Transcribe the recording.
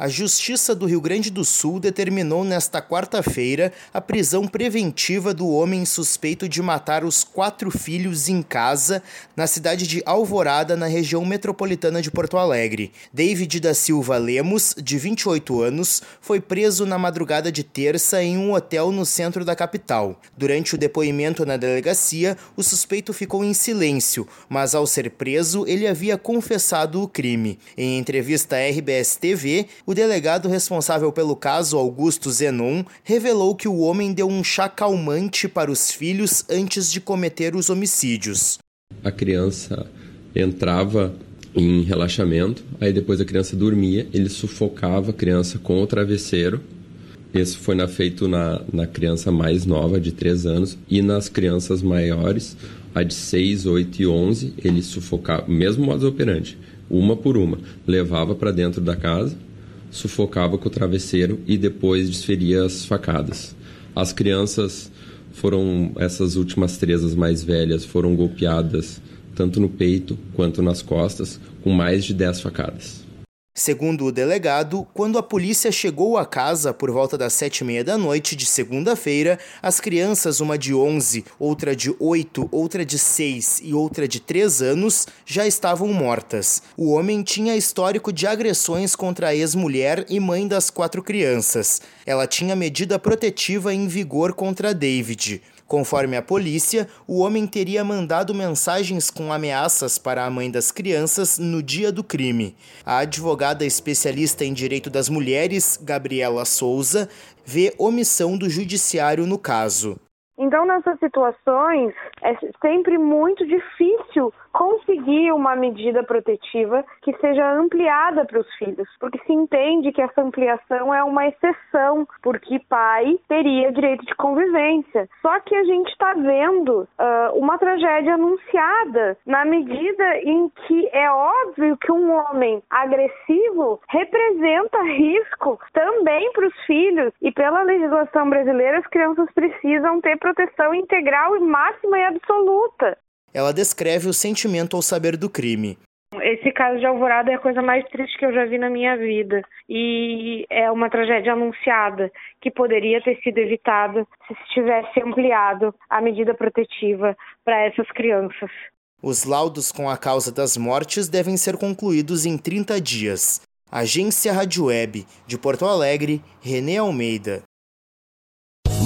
A Justiça do Rio Grande do Sul determinou nesta quarta-feira a prisão preventiva do homem suspeito de matar os quatro filhos em casa na cidade de Alvorada, na região metropolitana de Porto Alegre. David da Silva Lemos, de 28 anos, foi preso na madrugada de terça em um hotel no centro da capital. Durante o depoimento na delegacia, o suspeito ficou em silêncio, mas ao ser preso, ele havia confessado o crime. Em entrevista à RBS TV, o delegado responsável pelo caso, Augusto Zenon, revelou que o homem deu um chá calmante para os filhos antes de cometer os homicídios. A criança entrava em relaxamento, aí depois a criança dormia, ele sufocava a criança com o travesseiro. Esse foi na, feito na, na criança mais nova, de 3 anos, e nas crianças maiores, a de 6, 8 e 11, ele sufocava, mesmo modo operante, uma por uma, levava para dentro da casa, sufocava com o travesseiro e depois desferia as facadas. As crianças foram, essas últimas três, as mais velhas, foram golpeadas tanto no peito quanto nas costas, com mais de 10 facadas. Segundo o delegado, quando a polícia chegou à casa por volta das sete e meia da noite de segunda-feira, as crianças, uma de 11, outra de 8, outra de 6 e outra de 3 anos, já estavam mortas. O homem tinha histórico de agressões contra a ex-mulher e mãe das quatro crianças. Ela tinha medida protetiva em vigor contra David. Conforme a polícia, o homem teria mandado mensagens com ameaças para a mãe das crianças no dia do crime. A advogada especialista em direito das mulheres, Gabriela Souza, vê omissão do judiciário no caso. Então, nessas situações, é sempre muito difícil conseguir uma medida protetiva que seja ampliada para os filhos, porque se entende que essa ampliação é uma exceção, porque pai teria direito de convivência. Só que a gente está vendo uh, uma tragédia anunciada na medida em que é óbvio que um homem agressivo representa risco também para os filhos e pela legislação brasileira as crianças precisam ter proteção integral e máxima e absoluta. Ela descreve o sentimento ao saber do crime. Esse caso de Alvorada é a coisa mais triste que eu já vi na minha vida. E é uma tragédia anunciada que poderia ter sido evitada se tivesse ampliado a medida protetiva para essas crianças. Os laudos com a causa das mortes devem ser concluídos em 30 dias. Agência Rádio Web, de Porto Alegre, Renê Almeida.